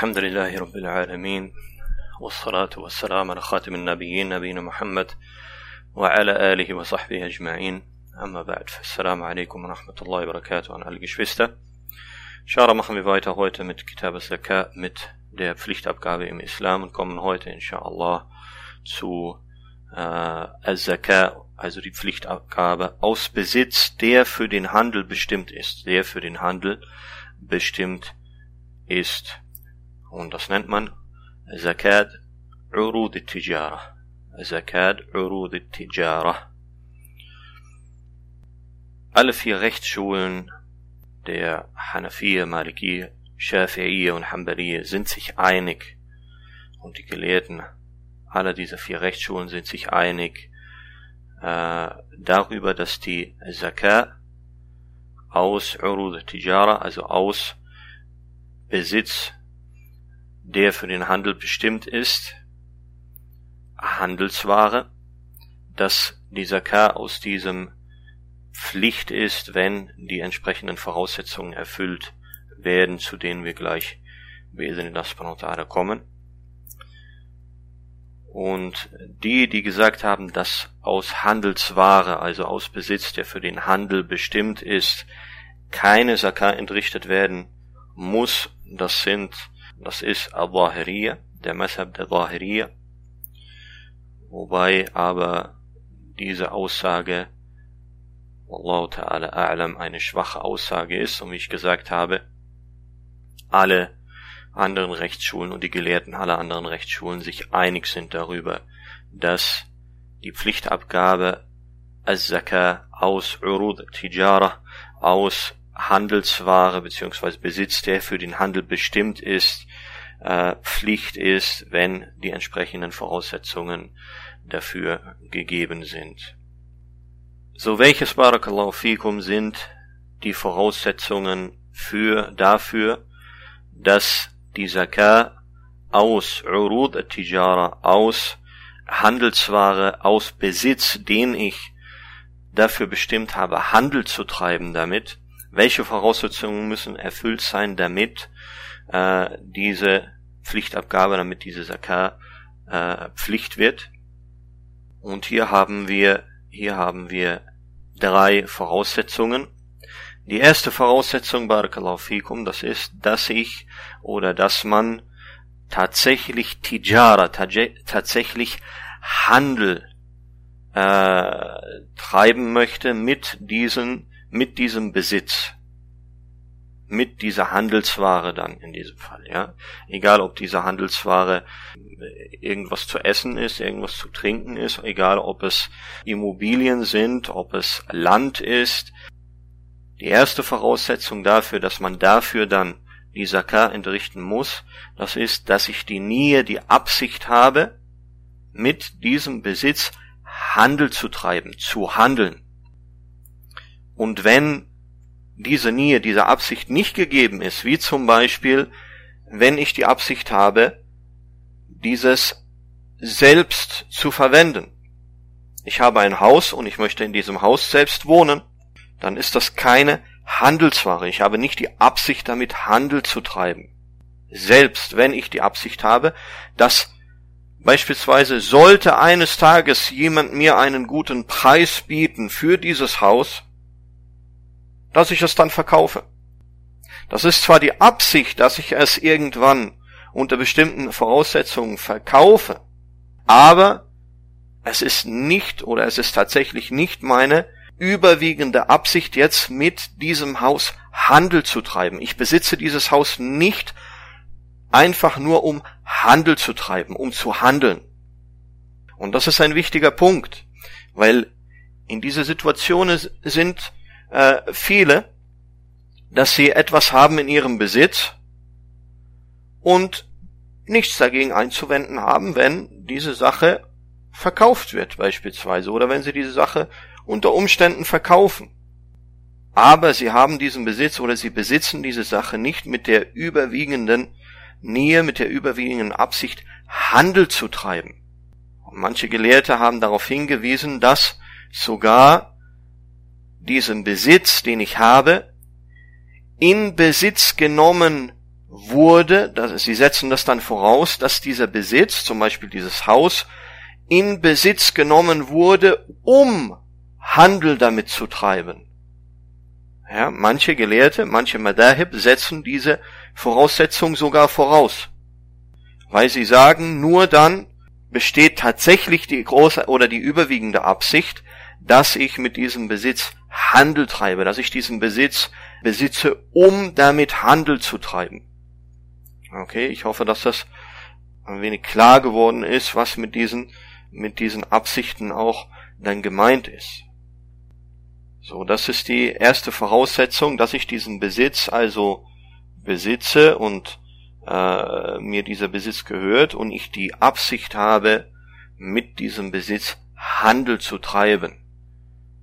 الحمد لله رب العالمين والصلاة والسلام على خاتم النبيين نبينا محمد وعلى آله وصحبه أجمعين أما بعد فالسلام عليكم ورحمة الله وبركاته an alle Geschwister. Inshallah machen wir weiter heute mit Kitab al-Zakat, mit der Pflichtabgabe im Islam und kommen heute inshallah zu äh, al-Zakat, also die Pflichtabgabe aus Besitz, der für den Handel bestimmt ist, der für den Handel bestimmt ist. Und das nennt man Zakat Urud al-Tijara. Zakat Urud al-Tijara. Alle vier Rechtsschulen der Hanafiya, Maliki, Shafi'iyya und Hanbaliya sind sich einig und die Gelehrten aller dieser vier Rechtsschulen sind sich einig äh, darüber, dass die Zakat aus Urud Tijara, also aus Besitz, der für den Handel bestimmt ist, Handelsware, dass die Zakat aus diesem Pflicht ist, wenn die entsprechenden Voraussetzungen erfüllt werden, zu denen wir gleich in das kommen. Und die, die gesagt haben, dass aus Handelsware, also aus Besitz, der für den Handel bestimmt ist, keine Zakat entrichtet werden muss, das sind, das ist Al-Zahiriyya, der Mashab der Zahiriyya, wobei aber diese Aussage Wallahu ta'ala a'lam eine schwache Aussage ist und wie ich gesagt habe, alle anderen Rechtsschulen und die Gelehrten aller anderen Rechtsschulen sich einig sind darüber, dass die Pflichtabgabe Az-Zaka aus Urud Tijara, aus Handelsware bzw. Besitz, der für den Handel bestimmt ist, äh, Pflicht ist, wenn die entsprechenden Voraussetzungen dafür gegeben sind. So welches Barakallahu fikum sind die Voraussetzungen für, dafür, dass die Zakat aus Urud al-Tijara, aus Handelsware, aus Besitz, den ich dafür bestimmt habe, Handel zu treiben damit, welche Voraussetzungen müssen erfüllt sein, damit äh, diese Pflichtabgabe, damit diese Zakat äh, Pflicht wird. Und hier haben wir, hier haben wir drei Voraussetzungen. Die erste Voraussetzung, Barakallahu fikum, das ist, dass ich oder dass man tatsächlich Tijara, tatsächlich Handel äh, treiben möchte mit diesen, mit diesem Besitz, mit dieser Handelsware dann in diesem Fall, ja. Egal ob diese Handelsware irgendwas zu essen ist, irgendwas zu trinken ist, egal ob es Immobilien sind, ob es Land ist. Die erste Voraussetzung dafür, dass man dafür dann die Zakah entrichten muss, das ist, dass ich die Nähe, die Absicht habe, mit diesem Besitz Handel zu treiben, zu handeln. Und wenn diese Nähe, diese Absicht nicht gegeben ist, wie zum Beispiel, wenn ich die Absicht habe, dieses selbst zu verwenden. Ich habe ein Haus und ich möchte in diesem Haus selbst wohnen, dann ist das keine Handelsware. Ich habe nicht die Absicht damit Handel zu treiben. Selbst wenn ich die Absicht habe, dass beispielsweise sollte eines Tages jemand mir einen guten Preis bieten für dieses Haus, dass ich es dann verkaufe. Das ist zwar die Absicht, dass ich es irgendwann unter bestimmten Voraussetzungen verkaufe, aber es ist nicht oder es ist tatsächlich nicht meine überwiegende Absicht jetzt mit diesem Haus Handel zu treiben. Ich besitze dieses Haus nicht einfach nur um Handel zu treiben, um zu handeln. Und das ist ein wichtiger Punkt, weil in dieser Situation sind äh, viele, dass sie etwas haben in ihrem Besitz und nichts dagegen einzuwenden haben, wenn diese Sache verkauft wird beispielsweise oder wenn sie diese Sache unter Umständen verkaufen. Aber sie haben diesen Besitz oder sie besitzen diese Sache nicht mit der überwiegenden Nähe, mit der überwiegenden Absicht, Handel zu treiben. Und manche Gelehrte haben darauf hingewiesen, dass sogar diesen Besitz, den ich habe, in Besitz genommen wurde, dass, sie setzen das dann voraus, dass dieser Besitz, zum Beispiel dieses Haus, in Besitz genommen wurde, um Handel damit zu treiben. Ja, manche Gelehrte, manche Madahib setzen diese Voraussetzung sogar voraus. Weil sie sagen, nur dann besteht tatsächlich die große oder die überwiegende Absicht, dass ich mit diesem Besitz Handel treibe, dass ich diesen Besitz besitze, um damit Handel zu treiben. Okay, ich hoffe, dass das ein wenig klar geworden ist, was mit diesen, mit diesen Absichten auch dann gemeint ist. So, das ist die erste Voraussetzung, dass ich diesen Besitz also besitze und äh, mir dieser Besitz gehört und ich die Absicht habe, mit diesem Besitz Handel zu treiben.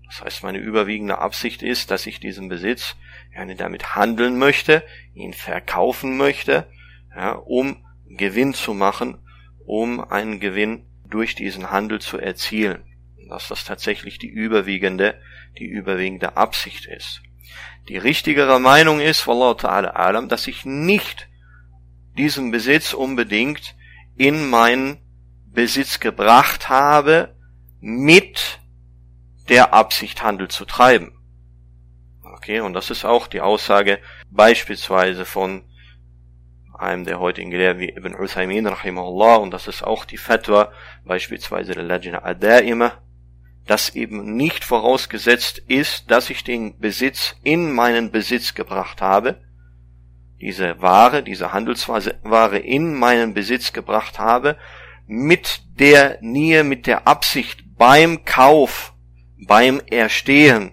Das heißt, meine überwiegende Absicht ist, dass ich diesen Besitz gerne damit handeln möchte, ihn verkaufen möchte, ja, um Gewinn zu machen, um einen Gewinn durch diesen Handel zu erzielen. Dass das tatsächlich die überwiegende die überwiegende Absicht ist. Die richtigere Meinung ist, Wallahu ta'ala alam, dass ich nicht diesen Besitz unbedingt in meinen Besitz gebracht habe, mit der Absicht Handel zu treiben. Okay, und das ist auch die Aussage beispielsweise von einem der heutigen Gelehrten wie Ibn Uthaymin rahimahullah und das ist auch die Fatwa beispielsweise der Lajna Adaima dass eben nicht vorausgesetzt ist, dass ich den Besitz in meinen Besitz gebracht habe, diese Ware, diese Handelsware in meinen Besitz gebracht habe, mit der Nähe, mit der Absicht beim Kauf, beim Erstehen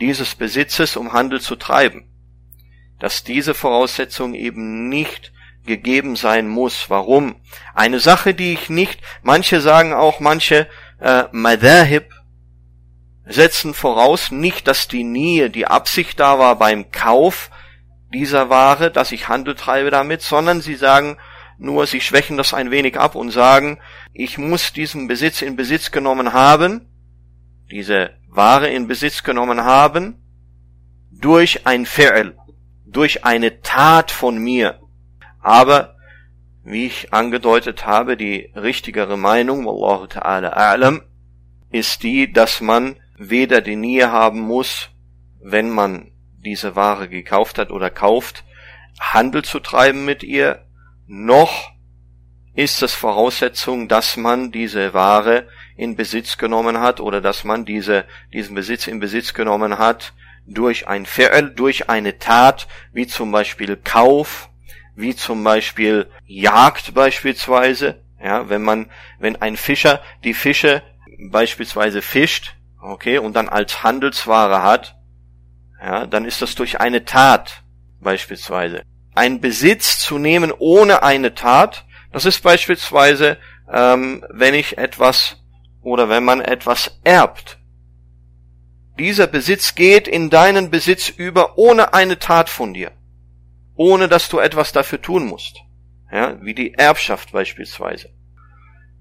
dieses Besitzes, um Handel zu treiben. Dass diese Voraussetzung eben nicht gegeben sein muss. Warum? Eine Sache, die ich nicht, manche sagen auch, manche äh, Madahib, setzen voraus nicht, dass die Nähe, die Absicht da war beim Kauf dieser Ware, dass ich Handel treibe damit, sondern sie sagen nur, sie schwächen das ein wenig ab und sagen, ich muss diesen Besitz in Besitz genommen haben, diese Ware in Besitz genommen haben, durch ein Fi'l, durch eine Tat von mir. Aber, wie ich angedeutet habe, die richtigere Meinung, Wallahu ta'ala a'lam, ist die, dass man weder die Nähe haben muss, wenn man diese Ware gekauft hat oder kauft, Handel zu treiben mit ihr, noch ist es Voraussetzung, dass man diese Ware in Besitz genommen hat oder dass man diese, diesen Besitz in Besitz genommen hat durch ein Fi'l, durch eine Tat, wie zum Beispiel Kauf, wie zum Beispiel Jagd beispielsweise, ja, wenn man, wenn ein Fischer die Fische beispielsweise fischt, okay, und dann als Handelsware hat, ja, dann ist das durch eine Tat beispielsweise. Ein Besitz zu nehmen ohne eine Tat, das ist beispielsweise, ähm, wenn ich etwas oder wenn man etwas erbt. Dieser Besitz geht in deinen Besitz über ohne eine Tat von dir, ohne dass du etwas dafür tun musst, ja, wie die Erbschaft beispielsweise.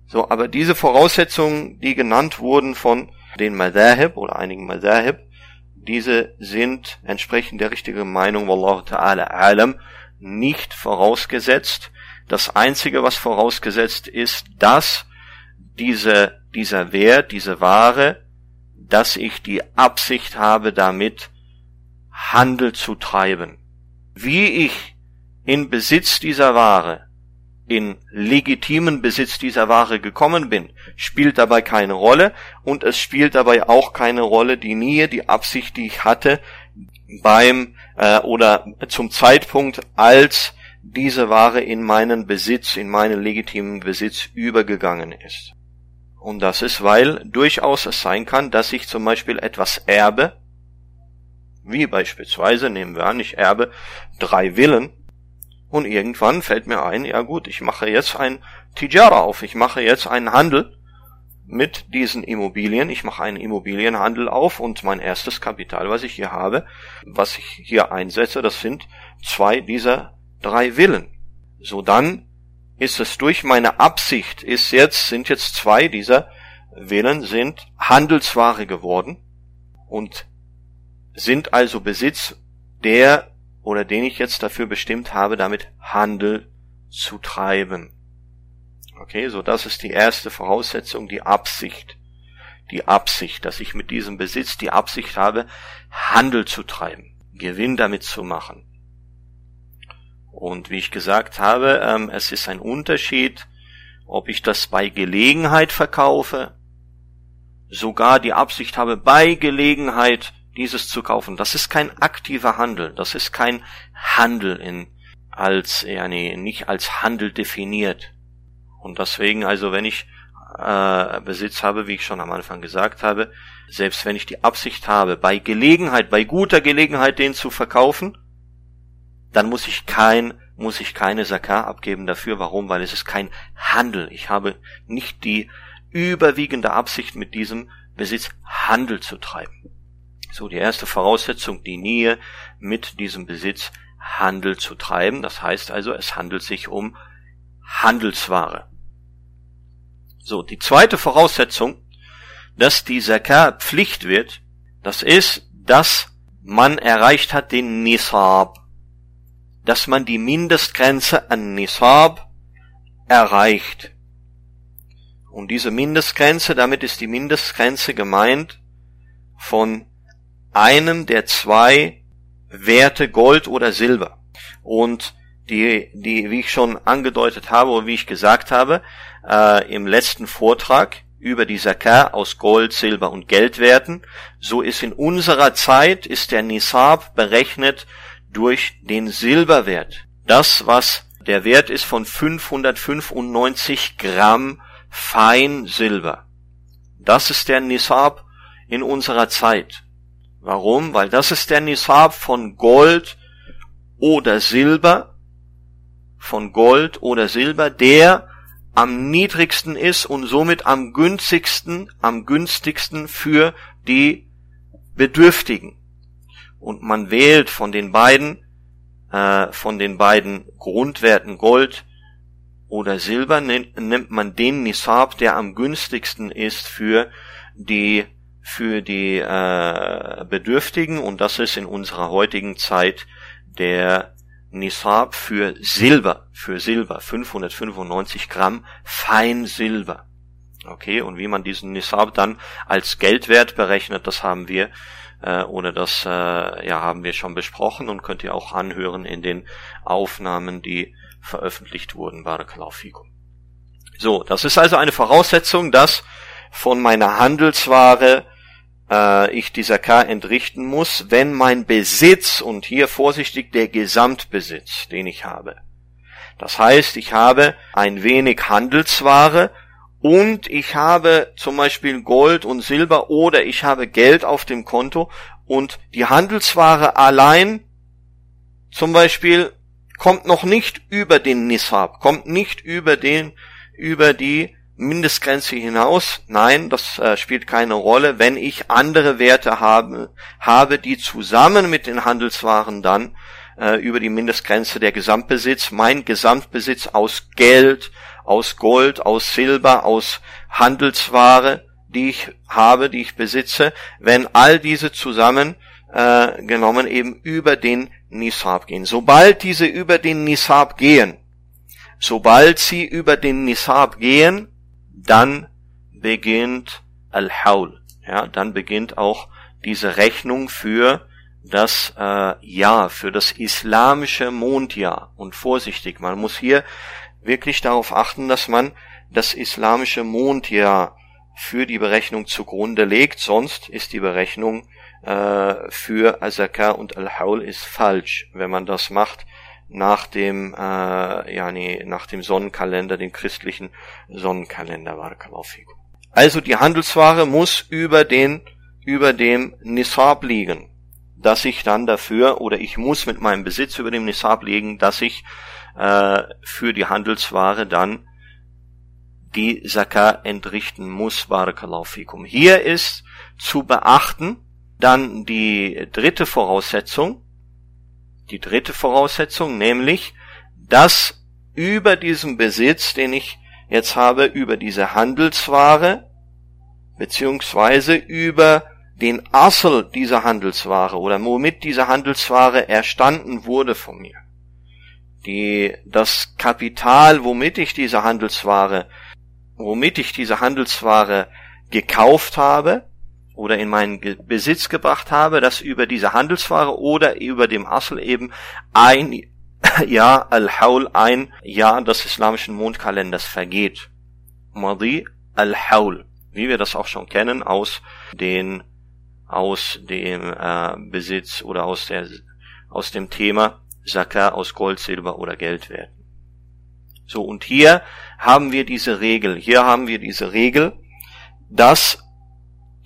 So, aber diese Voraussetzungen, die genannt wurden von den Madahib oder einigen Madahib, diese sind entsprechend der richtigen Meinung, Wallahu ta'ala alam, nicht vorausgesetzt. Das einzige, was vorausgesetzt ist, dass diese, dieser Wert, diese Ware, dass ich die Absicht habe, damit Handel zu treiben. Wie ich in Besitz dieser Ware in legitimen Besitz dieser Ware gekommen bin, spielt dabei keine Rolle und es spielt dabei auch keine Rolle die Nähe, die Absicht, die ich hatte beim äh, oder zum Zeitpunkt, als diese Ware in meinen Besitz, in meinen legitimen Besitz übergegangen ist. Und das ist, weil durchaus es sein kann, dass ich zum Beispiel etwas erbe, wie beispielsweise, nehmen wir an, ich erbe drei Villen, und irgendwann fällt mir ein, ja gut, ich mache jetzt ein Tijara auf, ich mache jetzt einen Handel mit diesen Immobilien, ich mache einen Immobilienhandel auf und mein erstes Kapital, was ich hier habe, was ich hier einsetze, das sind zwei dieser drei Villen. So dann ist es durch meine Absicht, ist jetzt, sind jetzt zwei dieser Villen sind Handelsware geworden und sind also Besitz, der oder den ich jetzt dafür bestimmt habe, damit Handel zu treiben. Okay, so das ist die erste Voraussetzung, die Absicht. Die Absicht, dass ich mit diesem Besitz die Absicht habe, Handel zu treiben, Gewinn damit zu machen. Und wie ich gesagt habe, ähm, es ist ein Unterschied, ob ich das bei Gelegenheit verkaufe, sogar die Absicht habe, bei Gelegenheit dieses zu kaufen. Das ist kein aktiver Handel, das ist kein Handel in als ja nee, nicht als Handel definiert. Und deswegen also, wenn ich äh, Besitz habe, wie ich schon am Anfang gesagt habe, selbst wenn ich die Absicht habe, bei Gelegenheit, bei guter Gelegenheit den zu verkaufen, dann muss ich kein muss ich keine Zakar abgeben dafür. Warum? Weil es ist kein Handel. Ich habe nicht die überwiegende Absicht mit diesem Besitz Handel zu treiben. So, die erste Voraussetzung, die Nähe mit diesem Besitz Handel zu treiben. Das heißt also, es handelt sich um Handelsware. So, die zweite Voraussetzung, dass die Zakah Pflicht wird, das ist, dass man erreicht hat den Nisab, dass man die Mindestgrenze an Nisab erreicht. Und diese Mindestgrenze, damit ist die Mindestgrenze gemeint von einem der zwei Werte Gold oder Silber. Und die, die, wie ich schon angedeutet habe oder wie ich gesagt habe, äh, im letzten Vortrag über die Zakah aus Gold, Silber und Geldwerten, so ist in unserer Zeit ist der Nisab berechnet durch den Silberwert. Das, was der Wert ist von 595 Gramm Feinsilber. Das ist der Nisab in unserer Zeit. Warum? Weil das ist der Nisab von Gold oder Silber, von Gold oder Silber, der am niedrigsten ist und somit am günstigsten, am günstigsten für die Bedürftigen. Und man wählt von den beiden, äh, von den beiden Grundwerten Gold oder Silber nimmt man den Nisab, der am günstigsten ist für die für die äh, Bedürftigen und das ist in unserer heutigen Zeit der Nisab für Silber, für Silber, 595 Gramm Feinsilber. Okay, und wie man diesen Nisab dann als Geldwert berechnet, das haben wir äh, oder das äh, ja haben wir schon besprochen und könnt ihr auch anhören in den Aufnahmen, die veröffentlicht wurden. Barakallahu fikum. So, das ist also eine Voraussetzung, dass von meiner Handelsware äh, ich dieser K entrichten muss, wenn mein Besitz, und hier vorsichtig der Gesamtbesitz, den ich habe. Das heißt, ich habe ein wenig Handelsware und ich habe zum Beispiel Gold und Silber oder ich habe Geld auf dem Konto und die Handelsware allein zum Beispiel kommt noch nicht über den Nisab, kommt nicht über den, über die Mindestgrenze hinaus. Nein, das äh, spielt keine Rolle, wenn ich andere Werte habe, habe, die zusammen mit den Handelswaren dann äh, über die Mindestgrenze der Gesamtbesitz, mein Gesamtbesitz aus Geld, aus Gold, aus Silber, aus Handelsware, die ich habe, die ich besitze, wenn all diese zusammen äh, genommen eben über den Nisab gehen. Sobald diese über den Nisab gehen, sobald sie über den Nisab gehen, dann beginnt Al-Haul. Ja, dann beginnt auch diese Rechnung für das äh, Jahr, für das islamische Mondjahr. Und vorsichtig, man muss hier wirklich darauf achten, dass man das islamische Mondjahr für die Berechnung zugrunde legt, sonst ist die Berechnung äh, für Azaka und Al-Haul ist falsch, wenn man das macht nach dem, äh, ja, nee, nach dem Sonnenkalender, dem christlichen Sonnenkalender. Also die Handelsware muss über den, über dem Nisab liegen, dass ich dann dafür, oder ich muss mit meinem Besitz über dem Nisab liegen, dass ich äh, für die Handelsware dann die Zakah entrichten muss, Barakallahu fikum. Hier ist zu beachten, dann die dritte Voraussetzung, die dritte Voraussetzung, nämlich, dass über diesem Besitz, den ich jetzt habe, über diese Handelsware, beziehungsweise über den Assel dieser Handelsware oder womit diese Handelsware erstanden wurde von mir. Die, das Kapital, womit ich diese Handelsware, womit ich diese Handelsware gekauft habe oder in meinen Besitz gebracht habe, das über diese Handelsware oder über dem Assel eben ein Jahr Al-Haul, ein Jahr des islamischen Mondkalenders vergeht. Madi Al-Haul, wie wir das auch schon kennen aus den aus dem äh, Besitz oder aus der aus dem Thema Zakah aus Gold, Silber oder Geldwert. So und hier haben wir diese Regel. Hier haben wir diese Regel, dass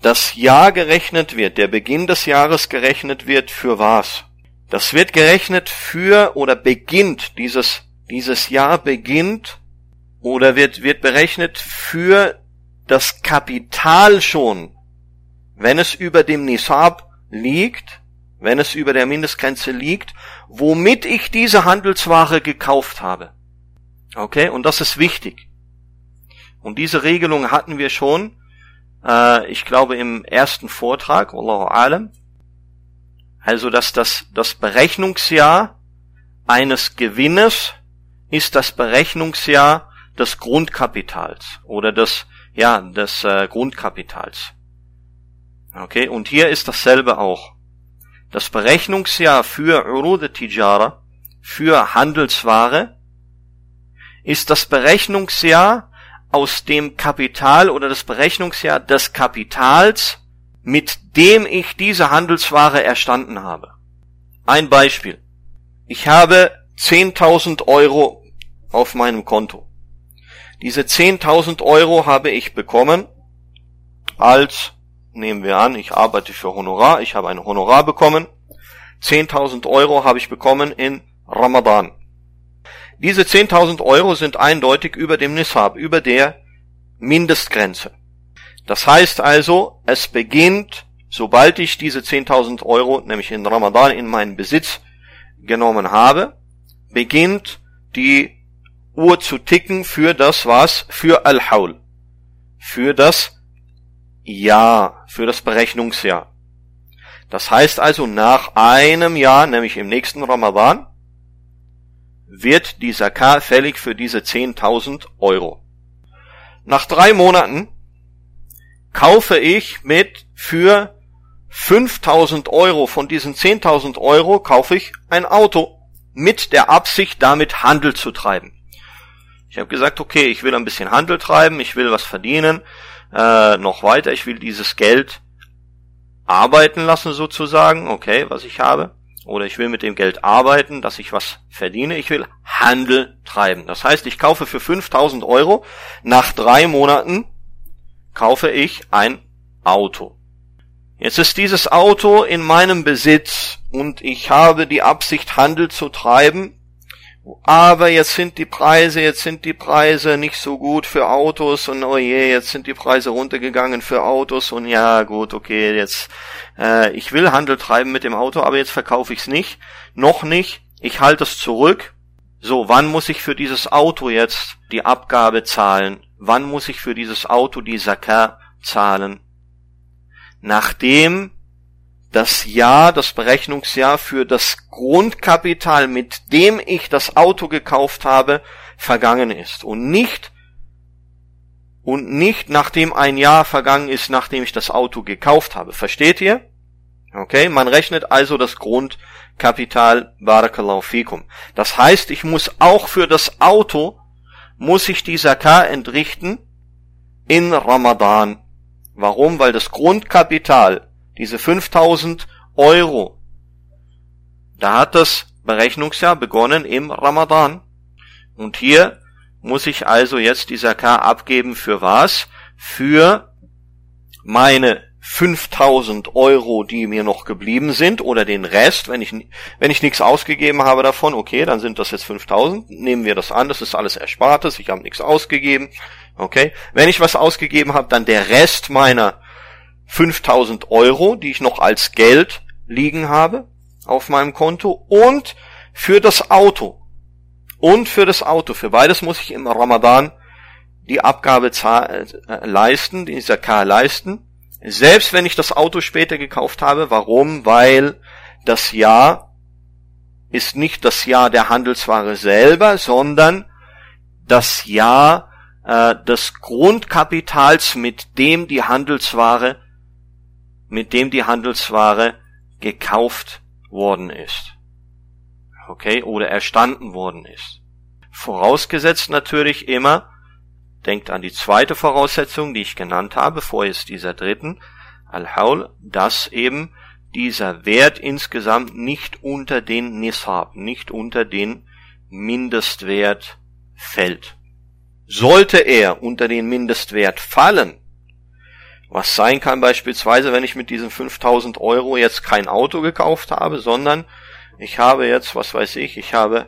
das Jahr gerechnet wird, der Beginn des Jahres gerechnet wird für was? Das wird gerechnet für oder beginnt dieses dieses Jahr beginnt oder wird wird berechnet für das Kapital schon wenn es über dem Nisab liegt, wenn es über der Mindestgrenze liegt, womit ich diese Handelsware gekauft habe. Okay, und das ist wichtig. Und diese Regelung hatten wir schon, äh, ich glaube im ersten Vortrag, Allahu Alam. Also, dass das, das Berechnungsjahr eines Gewinnes ist das Berechnungsjahr des Grundkapitals oder des, ja, des äh, Grundkapitals. Okay, und hier ist dasselbe auch. Das Berechnungsjahr für Urud Tijara, für Handelsware, ist das Berechnungsjahr aus dem Kapital oder das Berechnungsjahr des Kapitals, mit dem ich diese Handelsware erstanden habe. Ein Beispiel. Ich habe 10.000 Euro auf meinem Konto. Diese 10.000 Euro habe ich bekommen als nehmen wir an, ich arbeite für Honorar, ich habe ein Honorar bekommen, 10.000 Euro habe ich bekommen in Ramadan. Diese 10.000 Euro sind eindeutig über dem Nisab, über der Mindestgrenze. Das heißt also, es beginnt, sobald ich diese 10.000 Euro, nämlich in Ramadan, in meinen Besitz genommen habe, beginnt die Uhr zu ticken für das was? Für Al-Haul. Für das Jahr, für das Berechnungsjahr. Das heißt also, nach einem Jahr, nämlich im nächsten Ramadan, wird die Zakah fällig für diese 10.000 Euro. Nach drei Monaten kaufe ich mit für 5.000 Euro von diesen 10.000 Euro kaufe ich ein Auto mit der Absicht, damit Handel zu treiben. Ich habe gesagt, okay, ich will ein bisschen Handel treiben, ich will was verdienen, äh, noch weiter. Ich will dieses Geld arbeiten lassen sozusagen, okay, was ich habe. Oder ich will mit dem Geld arbeiten, dass ich was verdiene. Ich will Handel treiben. Das heißt, ich kaufe für 5000 Euro. Nach drei Monaten kaufe ich ein Auto. Jetzt ist dieses Auto in meinem Besitz und ich habe die Absicht, Handel zu treiben aber jetzt sind die Preise, jetzt sind die Preise nicht so gut für Autos und oh je, jetzt sind die Preise runtergegangen für Autos und ja gut, okay, jetzt äh, ich will Handel treiben mit dem Auto, aber jetzt verkaufe ich es nicht, noch nicht, ich halte es zurück. So, wann muss ich für dieses Auto jetzt die Abgabe zahlen? Wann muss ich für dieses Auto die Zakah zahlen? Nachdem das Jahr, das Berechnungsjahr für das Grundkapital, mit dem ich das Auto gekauft habe, vergangen ist und nicht und nicht nachdem ein Jahr vergangen ist, nachdem ich das Auto gekauft habe. Versteht ihr? Okay, man rechnet also das Grundkapital Barakallahu fikum. Das heißt, ich muss auch für das Auto muss ich die Zakah entrichten in Ramadan. Warum? Weil das Grundkapital diese 5000 Euro. Da hat das Berechnungsjahr begonnen im Ramadan. Und hier muss ich also jetzt dieser K abgeben für was? Für meine 5000 Euro, die mir noch geblieben sind, oder den Rest, wenn ich, wenn ich nichts ausgegeben habe davon, okay, dann sind das jetzt 5000, nehmen wir das an, das ist alles Erspartes, ich habe nichts ausgegeben, okay. Wenn ich was ausgegeben habe, dann der Rest meiner 5000 Euro, die ich noch als Geld liegen habe auf meinem Konto und für das Auto. Und für das Auto. Für beides muss ich im Ramadan die Abgabe äh, leisten, die Zakah leisten. Selbst wenn ich das Auto später gekauft habe. Warum? Weil das Jahr ist nicht das Jahr der Handelsware selber, sondern das Jahr äh, des Grundkapitals, mit dem die Handelsware, mit dem die Handelsware gekauft worden ist. Okay, oder erstanden worden ist. Vorausgesetzt natürlich immer, denkt an die zweite Voraussetzung, die ich genannt habe, vor jetzt dieser dritten, Al-Haul, dass eben dieser Wert insgesamt nicht unter den Nisab, nicht unter den Mindestwert fällt. Sollte er unter den Mindestwert fallen, was sein kann beispielsweise, wenn ich mit diesen 5000 Euro jetzt kein Auto gekauft habe, sondern ich habe jetzt, was weiß ich, ich habe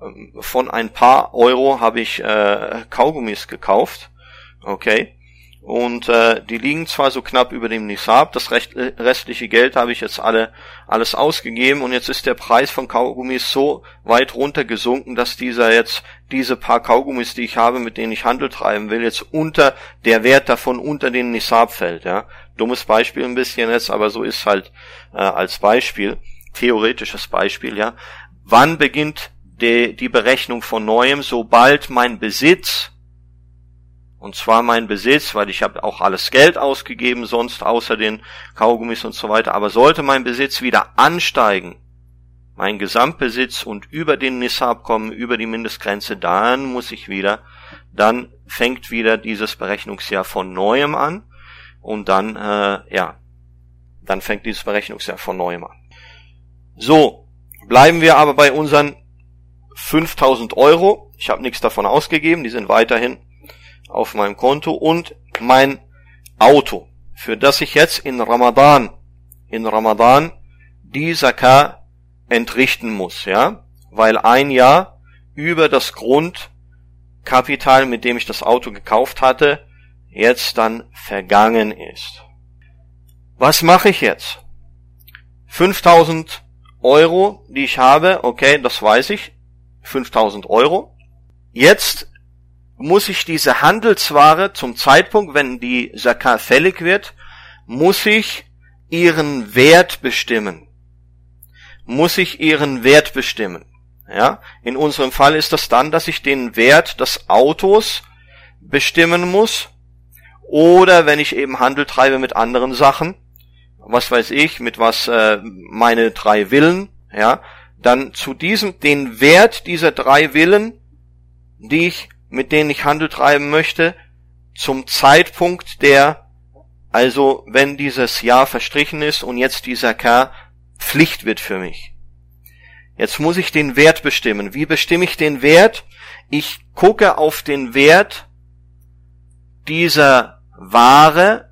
ähm, von ein paar Euro habe ich äh, Kaugummis gekauft, okay, und äh, die liegen zwar so knapp über dem Nisab, das recht, äh, restliche Geld habe ich jetzt alle alles ausgegeben und jetzt ist der Preis von Kaugummis so weit runter gesunken, dass dieser jetzt diese paar Kaugummis, die ich habe, mit denen ich Handel treiben will, jetzt unter der Wert davon unter den Nisab fällt. Ja, dummes Beispiel ein bisschen jetzt, aber so ist halt äh, als Beispiel theoretisches Beispiel. Ja, wann beginnt die, die Berechnung von neuem, sobald mein Besitz und zwar mein Besitz, weil ich habe auch alles Geld ausgegeben, sonst außer den Kaugummis und so weiter. Aber sollte mein Besitz wieder ansteigen, mein Gesamtbesitz und über den Nissab kommen, über die Mindestgrenze, dann muss ich wieder, dann fängt wieder dieses Berechnungsjahr von neuem an und dann, äh, ja, dann fängt dieses Berechnungsjahr von neuem an. So, bleiben wir aber bei unseren 5000 Euro. Ich habe nichts davon ausgegeben, die sind weiterhin auf meinem Konto und mein Auto, für das ich jetzt in Ramadan, in Ramadan die Zakah entrichten muss, ja, weil ein Jahr über das Grundkapital, mit dem ich das Auto gekauft hatte, jetzt dann vergangen ist. Was mache ich jetzt? 5000 Euro, die ich habe, okay, das weiß ich, 5000 Euro. Jetzt muss ich diese Handelsware zum Zeitpunkt, wenn die Zakat fällig wird, muss ich ihren Wert bestimmen. Muss ich ihren Wert bestimmen. Ja, in unserem Fall ist das dann, dass ich den Wert des Autos bestimmen muss. Oder wenn ich eben Handel treibe mit anderen Sachen, was weiß ich, mit was äh, meine drei Willen, ja, dann zu diesem, den Wert dieser drei Willen, die ich mit denen ich Handel treiben möchte, zum Zeitpunkt der, also wenn dieses Jahr verstrichen ist und jetzt dieser K Pflicht wird für mich. Jetzt muss ich den Wert bestimmen. Wie bestimme ich den Wert? Ich gucke auf den Wert dieser Ware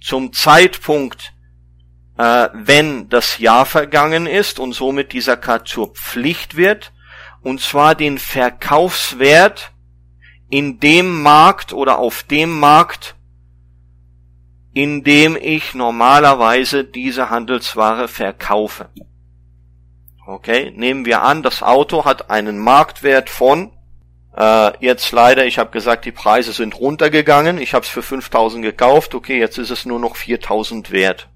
zum Zeitpunkt, äh, wenn das Jahr vergangen ist und somit dieser K zur Pflicht wird und zwar den Verkaufswert in dem Markt oder auf dem Markt, in dem ich normalerweise diese Handelsware verkaufe. Okay, nehmen wir an, das Auto hat einen Marktwert von, äh, jetzt leider, ich habe gesagt, die Preise sind runtergegangen, ich habe es für 5000 gekauft, okay, jetzt ist es nur noch 4000 wert.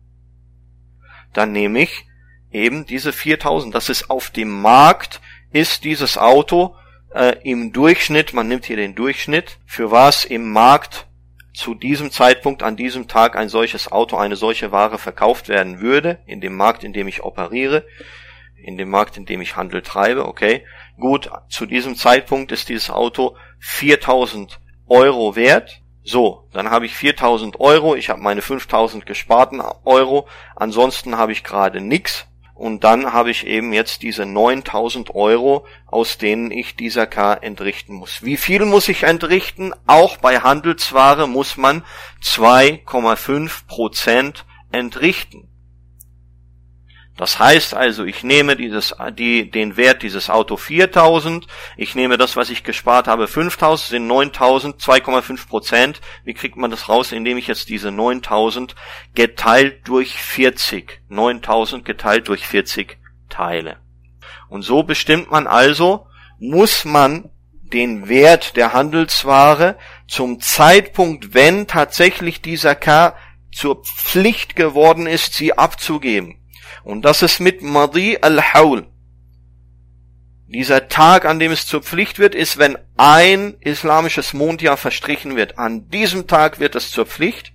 Dann nehme ich eben diese 4000, das ist auf dem Markt ist dieses Auto äh, im Durchschnitt, man nimmt hier den Durchschnitt, für was im Markt zu diesem Zeitpunkt an diesem Tag ein solches Auto, eine solche Ware verkauft werden würde, in dem Markt, in dem ich operiere, in dem Markt, in dem ich Handel treibe, okay. Gut, zu diesem Zeitpunkt ist dieses Auto 4000 Euro wert. So, dann habe ich 4000 Euro, ich habe meine 5000 gesparten Euro, ansonsten habe ich gerade nix und dann habe ich eben jetzt diese 9000 Euro, aus denen ich dieser K entrichten muss. Wie viel muss ich entrichten? Auch bei Handelsware muss man 2,5 Prozent entrichten. Das heißt also, ich nehme dieses, die, den Wert dieses Auto 4000, ich nehme das, was ich gespart habe, 5000, sind 9000, 2,5 Prozent. Wie kriegt man das raus? Indem ich jetzt diese 9000 geteilt durch 40, 9000 geteilt durch 40 teile. Und so bestimmt man also, muss man den Wert der Handelsware zum Zeitpunkt, wenn tatsächlich dieser K zur Pflicht geworden ist, sie abzugeben. Und das ist mit Madi al-Haul. Dieser Tag, an dem es zur Pflicht wird, ist, wenn ein islamisches Mondjahr verstrichen wird. An diesem Tag wird es zur Pflicht,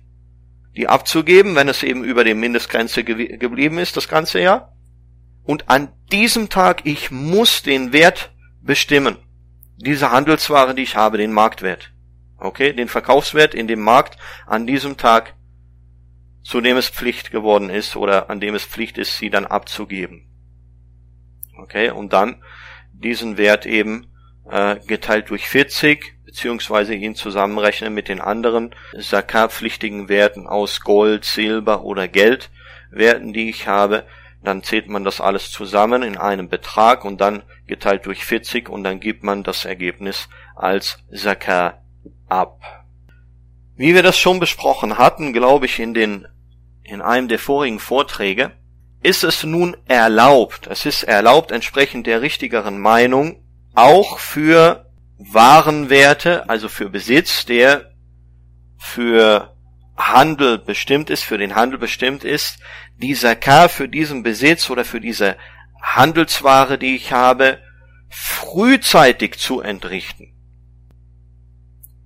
die abzugeben, wenn es eben über der Mindestgrenze ge geblieben ist, das ganze Jahr. Und an diesem Tag, ich muss den Wert bestimmen. Diese Handelsware, die ich habe, den Marktwert. Okay, den Verkaufswert in dem Markt an diesem Tag, zu dem es Pflicht geworden ist oder an dem es Pflicht ist, sie dann abzugeben. Okay, und dann diesen Wert eben äh, geteilt durch 40 beziehungsweise ihn zusammenrechnen mit den anderen Zakat-pflichtigen Werten aus Gold, Silber oder Geldwerten, die ich habe, dann zählt man das alles zusammen in einem Betrag und dann geteilt durch 40 und dann gibt man das Ergebnis als Zakat ab. Wie wir das schon besprochen hatten, glaube ich, in den, in einem der vorigen Vorträge, ist es nun erlaubt, es ist erlaubt entsprechend der richtigeren Meinung, auch für Warenwerte, also für Besitz, der für Handel bestimmt ist, für den Handel bestimmt ist, dieser K für diesen Besitz oder für diese Handelsware, die ich habe, frühzeitig zu entrichten.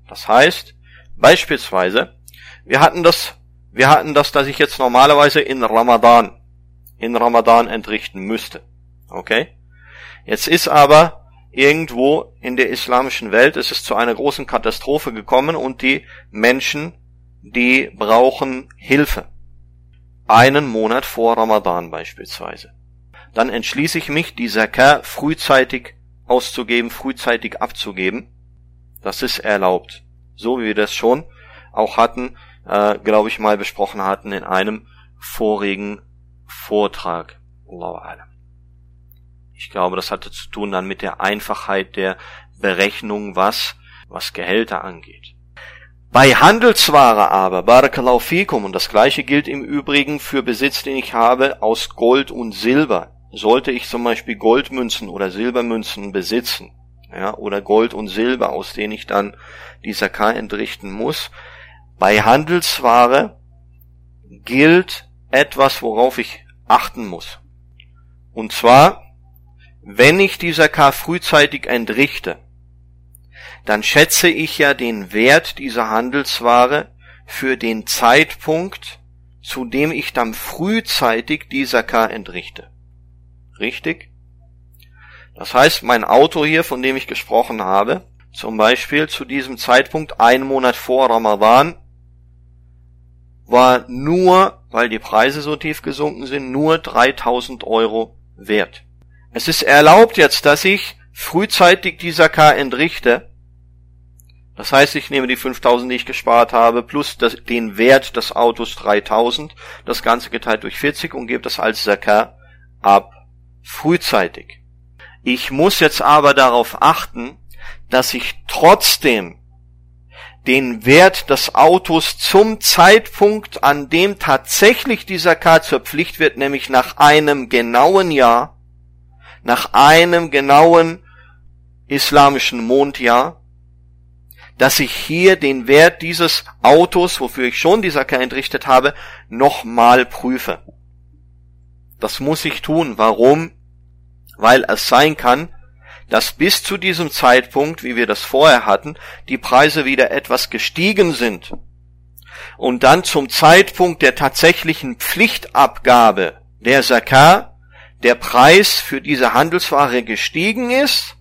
Das heißt, beispielsweise, wir hatten das, wir hatten das, dass ich jetzt normalerweise in Ramadan in Ramadan entrichten müsste. Okay? Jetzt ist aber irgendwo in der islamischen Welt, es ist zu einer großen Katastrophe gekommen und die Menschen, die brauchen Hilfe. Einen Monat vor Ramadan beispielsweise. Dann entschließe ich mich, die Zakah frühzeitig auszugeben, frühzeitig abzugeben. Das ist erlaubt. So wie wir das schon auch hatten, äh, glaube ich mal besprochen hatten in einem vorigen Vortrag. Ich glaube, das hatte zu tun dann mit der Einfachheit der Berechnung, was, was Gehälter angeht. Bei Handelsware aber, Barakallahu fikum, und das gleiche gilt im Übrigen für Besitz, den ich habe aus Gold und Silber. Sollte ich zum Beispiel Goldmünzen oder Silbermünzen besitzen, ja, oder Gold und Silber, aus denen ich dann die Zakah entrichten muss, bei Handelsware gilt etwas, worauf ich achten muss. Und zwar, wenn ich dieser K frühzeitig entrichte, dann schätze ich ja den Wert dieser Handelsware für den Zeitpunkt, zu dem ich dann frühzeitig dieser K entrichte. Richtig? Das heißt, mein Auto hier, von dem ich gesprochen habe, zum Beispiel zu diesem Zeitpunkt, einen Monat vor Ramadan, war nur, weil die Preise so tief gesunken sind, nur 3000 Euro wert. Es ist erlaubt jetzt, dass ich frühzeitig die Zakah entrichte. Das heißt, ich nehme die 5000, die ich gespart habe, plus das, den Wert des Autos 3000, das Ganze geteilt durch 40 und gebe das als Zakah ab. Frühzeitig. Ich muss jetzt aber darauf achten, dass ich trotzdem den Wert des Autos zum Zeitpunkt, an dem tatsächlich dieser K zur Pflicht wird, nämlich nach einem genauen Jahr, nach einem genauen islamischen Mondjahr, dass ich hier den Wert dieses Autos, wofür ich schon dieser K entrichtet habe, nochmal prüfe. Das muss ich tun. Warum? Weil es sein kann, dass bis zu diesem Zeitpunkt, wie wir das vorher hatten, die Preise wieder etwas gestiegen sind. Und dann zum Zeitpunkt der tatsächlichen Pflichtabgabe der Zakar der Preis für diese Handelsware gestiegen ist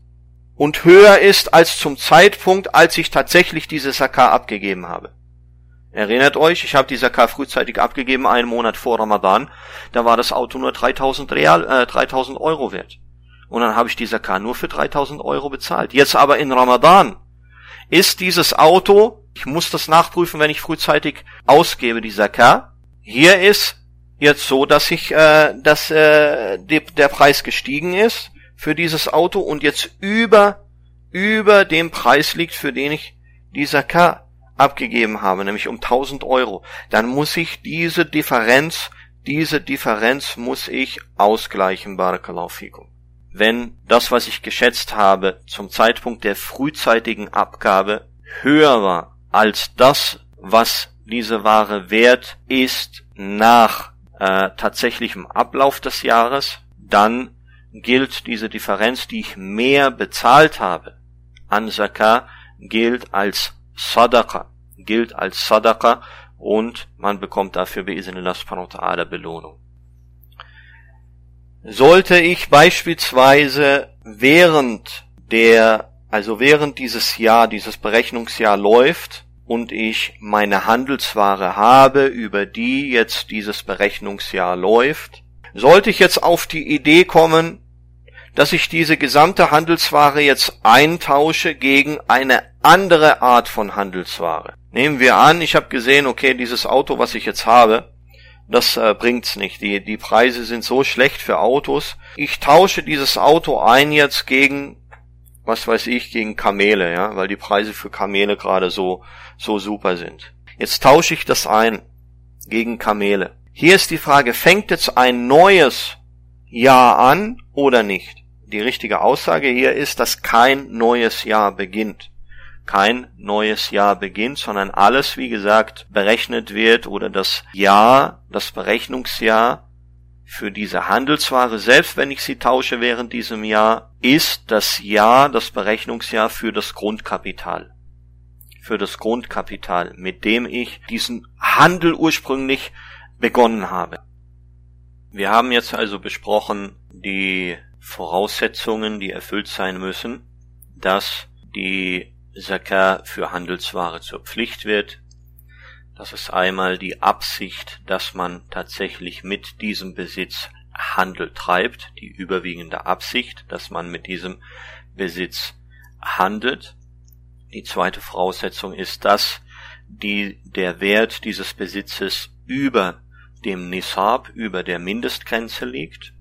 und höher ist als zum Zeitpunkt, als ich tatsächlich diese Zakar abgegeben habe. Erinnert euch, ich habe die Zakar frühzeitig abgegeben, einen Monat vor Ramadan, da war das Auto nur 3000 Real, äh, 3000 Euro wert und dann habe ich die Zakat nur für 3000 Euro bezahlt. Jetzt aber in Ramadan ist dieses Auto, ich muss das nachprüfen, wenn ich frühzeitig ausgebe, die Zakat. Hier ist jetzt so, dass ich, äh, dass äh, die, der Preis gestiegen ist für dieses Auto und jetzt über über dem Preis liegt, für den ich die Zakat abgegeben habe, nämlich um 1000 Euro. Dann muss ich diese Differenz, diese Differenz muss ich ausgleichen, Barakallahu fikum wenn das, was ich geschätzt habe, zum Zeitpunkt der frühzeitigen Abgabe höher war als das, was diese Ware wert ist nach äh, tatsächlichem Ablauf des Jahres, dann gilt diese Differenz, die ich mehr bezahlt habe an Zakah, gilt als Sadaqa, gilt als Sadaqa und man bekommt dafür Biiznillah subhanahu wa Belohnung. Sollte ich beispielsweise während der, also während dieses Jahr, dieses Berechnungsjahr läuft und ich meine Handelsware habe, über die jetzt dieses Berechnungsjahr läuft, sollte ich jetzt auf die Idee kommen, dass ich diese gesamte Handelsware jetzt eintausche gegen eine andere Art von Handelsware. Nehmen wir an, ich habe gesehen, okay, dieses Auto, was ich jetzt habe, das äh, bringt's nicht. Die, die Preise sind so schlecht für Autos. Ich tausche dieses Auto ein jetzt gegen, was weiß ich, gegen Kamele, ja, weil die Preise für Kamele gerade so, so super sind. Jetzt tausche ich das ein gegen Kamele. Hier ist die Frage, fängt jetzt ein neues Jahr an oder nicht? Die richtige Aussage hier ist, dass kein neues Jahr beginnt kein neues Jahr beginnt, sondern alles, wie gesagt, berechnet wird oder das Jahr, das Berechnungsjahr für diese Handelsware, selbst wenn ich sie tausche während diesem Jahr, ist das Jahr, das Berechnungsjahr für das Grundkapital. Für das Grundkapital, mit dem ich diesen Handel ursprünglich begonnen habe. Wir haben jetzt also besprochen die Voraussetzungen, die erfüllt sein müssen, dass die Zakah für Handelsware zur Pflicht wird. Das ist einmal die Absicht, dass man tatsächlich mit diesem Besitz Handel treibt, die überwiegende Absicht, dass man mit diesem Besitz handelt. Die zweite Voraussetzung ist, dass die, der Wert dieses Besitzes über dem Nisab, über der Mindestgrenze liegt.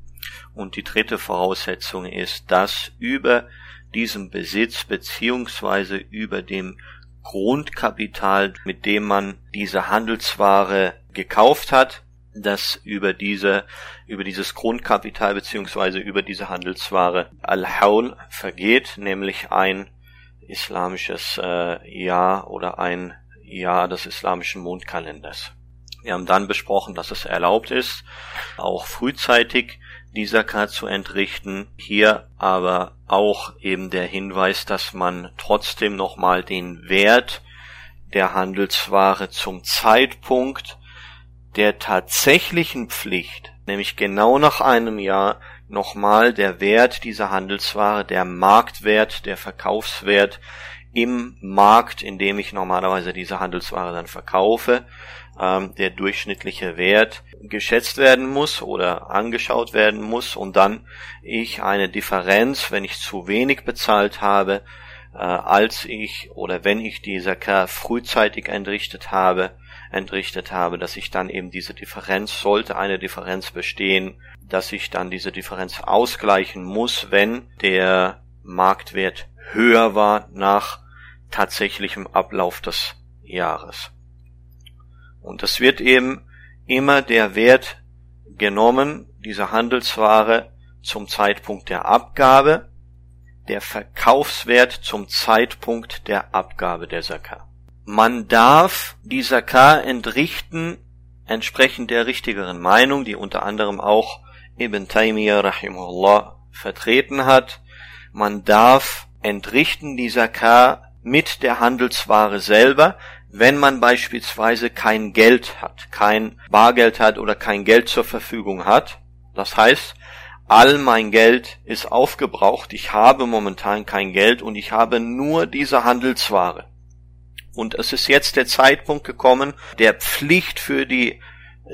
Und die dritte Voraussetzung ist, dass über diesem Besitz beziehungsweise über dem Grundkapital, mit dem man diese Handelsware gekauft hat, das über diese, über dieses Grundkapital beziehungsweise über diese Handelsware Al-Haul vergeht, nämlich ein islamisches äh, Jahr oder ein Jahr des islamischen Mondkalenders. Wir haben dann besprochen, dass es erlaubt ist, auch frühzeitig die Zakat zu entrichten. Hier aber auch eben der Hinweis, dass man trotzdem nochmal den Wert der Handelsware zum Zeitpunkt der tatsächlichen Pflicht, nämlich genau nach einem Jahr, nochmal der Wert dieser Handelsware, der Marktwert, der Verkaufswert im Markt, in dem ich normalerweise diese Handelsware dann verkaufe, ähm, der durchschnittliche Wert geschätzt werden muss oder angeschaut werden muss und dann ich eine Differenz, wenn ich zu wenig bezahlt habe, äh, als ich oder wenn ich die Zakat frühzeitig entrichtet habe, entrichtet habe, dass ich dann eben diese Differenz, sollte eine Differenz bestehen, dass ich dann diese Differenz ausgleichen muss, wenn der Marktwert höher war nach tatsächlichem Ablauf des Jahres. Und es wird eben immer der Wert genommen, dieser Handelsware zum Zeitpunkt der Abgabe, der Verkaufswert zum Zeitpunkt der Abgabe der Zakah. Man darf die Zakah entrichten entsprechend der richtigeren Meinung, die unter anderem auch Ibn Taymiyyah rahimahullah vertreten hat. Man darf entrichten die Zakah mit der Handelsware selber, wenn man beispielsweise kein Geld hat, kein Bargeld hat oder kein Geld zur Verfügung hat. Das heißt, all mein Geld ist aufgebraucht, ich habe momentan kein Geld und ich habe nur diese Handelsware. Und es ist jetzt der Zeitpunkt gekommen, der Pflicht für die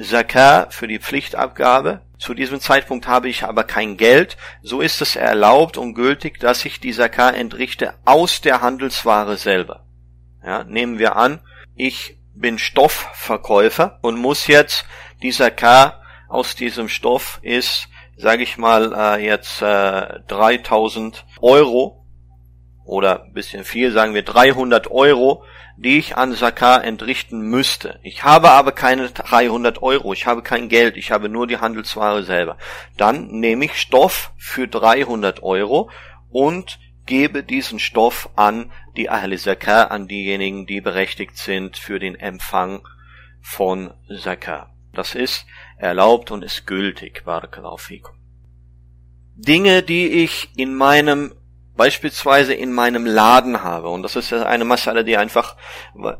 Zakah, für die Pflichtabgabe. Zu diesem Zeitpunkt habe ich aber kein Geld. So ist es erlaubt und gültig, dass ich die Zakah entrichte aus der Handelsware selber. Ja, nehmen wir an, ich bin Stoffverkäufer und muss jetzt dieser K aus diesem Stoff ist, sage ich mal, äh, jetzt äh, 3000 Euro oder ein bisschen viel, sagen wir 300 Euro, die ich an Zakar entrichten müsste. Ich habe aber keine 300 Euro, ich habe kein Geld, ich habe nur die Handelsware selber. Dann nehme ich Stoff für 300 Euro und gebe diesen Stoff an die Ahle Zakah, an diejenigen, die berechtigt sind für den Empfang von Zakat. Das ist erlaubt und ist gültig. Barakallahu. Dinge, die ich in meinem beispielsweise in meinem Laden habe und das ist eine Masse, die einfach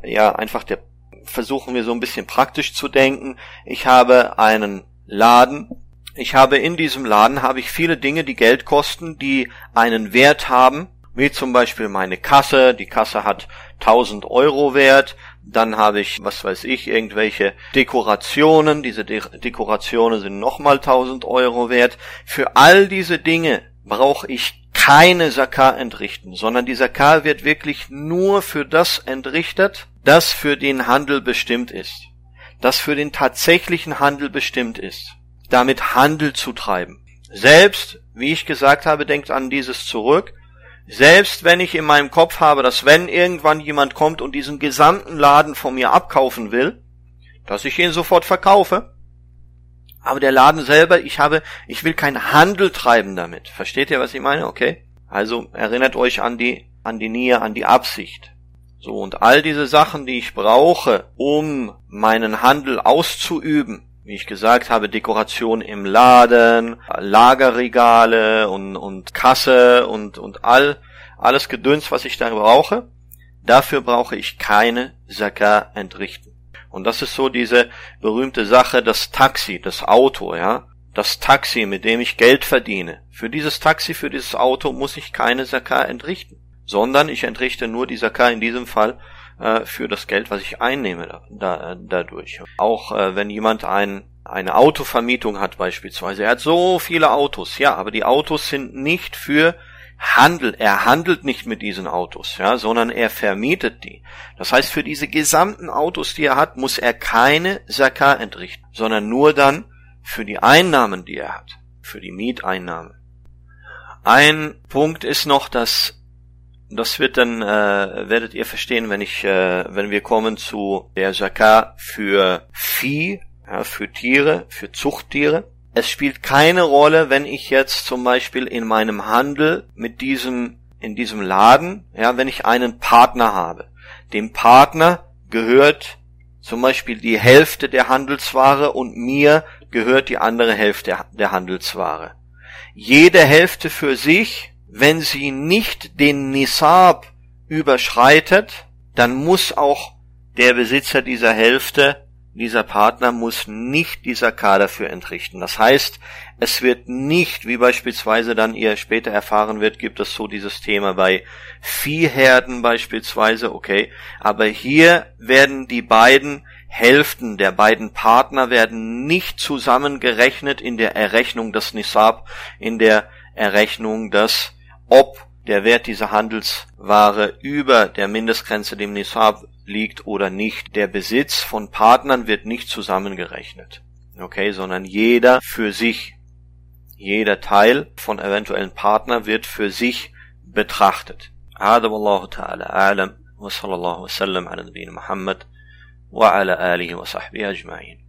ja einfach der versuchen wir so ein bisschen praktisch zu denken. Ich habe einen Laden. Ich habe in diesem Laden habe ich viele Dinge, die Geld kosten, die einen Wert haben, wie zum Beispiel meine Kasse. Die Kasse hat 1000 Euro Wert. Dann habe ich, was weiß ich, irgendwelche Dekorationen. Diese De Dekorationen sind nochmal 1000 Euro wert. Für all diese Dinge brauche ich keine Sakar entrichten, sondern die Sakar wird wirklich nur für das entrichtet, das für den Handel bestimmt ist. Das für den tatsächlichen Handel bestimmt ist. Damit Handel zu treiben. Selbst, wie ich gesagt habe, denkt an dieses zurück, selbst wenn ich in meinem Kopf habe, dass wenn irgendwann jemand kommt und diesen gesamten Laden von mir abkaufen will, dass ich ihn sofort verkaufe. Aber der Laden selber, ich habe, ich will keinen Handel treiben damit. Versteht ihr, was ich meine? Okay? Also erinnert euch an die, an die Nähe, an die Absicht. So, und all diese Sachen, die ich brauche, um meinen Handel auszuüben, wie ich gesagt habe, Dekoration im Laden, Lagerregale und, und Kasse und, und all, alles Gedöns, was ich da brauche. Dafür brauche ich keine Zakah entrichten. Und das ist so diese berühmte Sache, das Taxi, das Auto, ja. Das Taxi, mit dem ich Geld verdiene. Für dieses Taxi, für dieses Auto muss ich keine Zakah entrichten. Sondern ich entrichte nur die Zakah in diesem Fall äh, für das Geld, was ich einnehme da, da, dadurch. Auch äh, wenn jemand ein, eine Autovermietung hat beispielsweise. Er hat so viele Autos, ja, aber die Autos sind nicht für Handel. Er handelt nicht mit diesen Autos, ja, sondern er vermietet die. Das heißt, für diese gesamten Autos, die er hat, muss er keine Zakah entrichten, sondern nur dann für die Einnahmen, die er hat, für die Mieteinnahmen. Ein Punkt ist noch, dass das wird dann, äh, werdet ihr verstehen, wenn ich, äh, wenn wir kommen zu der Zakah für Vieh, ja, für Tiere, für Zuchttiere. Es spielt keine Rolle, wenn ich jetzt zum Beispiel in meinem Handel mit diesem, in diesem Laden, ja, wenn ich einen Partner habe. Dem Partner gehört zum Beispiel die Hälfte der Handelsware und mir gehört die andere Hälfte der Handelsware. Jede Hälfte für sich wenn sie nicht den Nisab überschreitet, dann muss auch der Besitzer dieser Hälfte, dieser Partner muss nicht dieser Kader dafür entrichten. Das heißt, es wird nicht, wie beispielsweise dann ihr später erfahren wird, gibt es so dieses Thema bei Viehherden beispielsweise, okay, aber hier werden die beiden Hälften der beiden Partner werden nicht zusammengerechnet in der Errechnung des Nisab, in der Errechnung des ob der Wert dieser Handelsware über der Mindestgrenze dem Nisab liegt oder nicht. Der Besitz von Partnern wird nicht zusammengerechnet. Okay, sondern jeder für sich. Jeder Teil von eventuellen Partner wird für sich betrachtet. هذا والله تعالى أعلم وصلى الله وسلم على نبينا محمد وعلى آله وصحبه أجمعين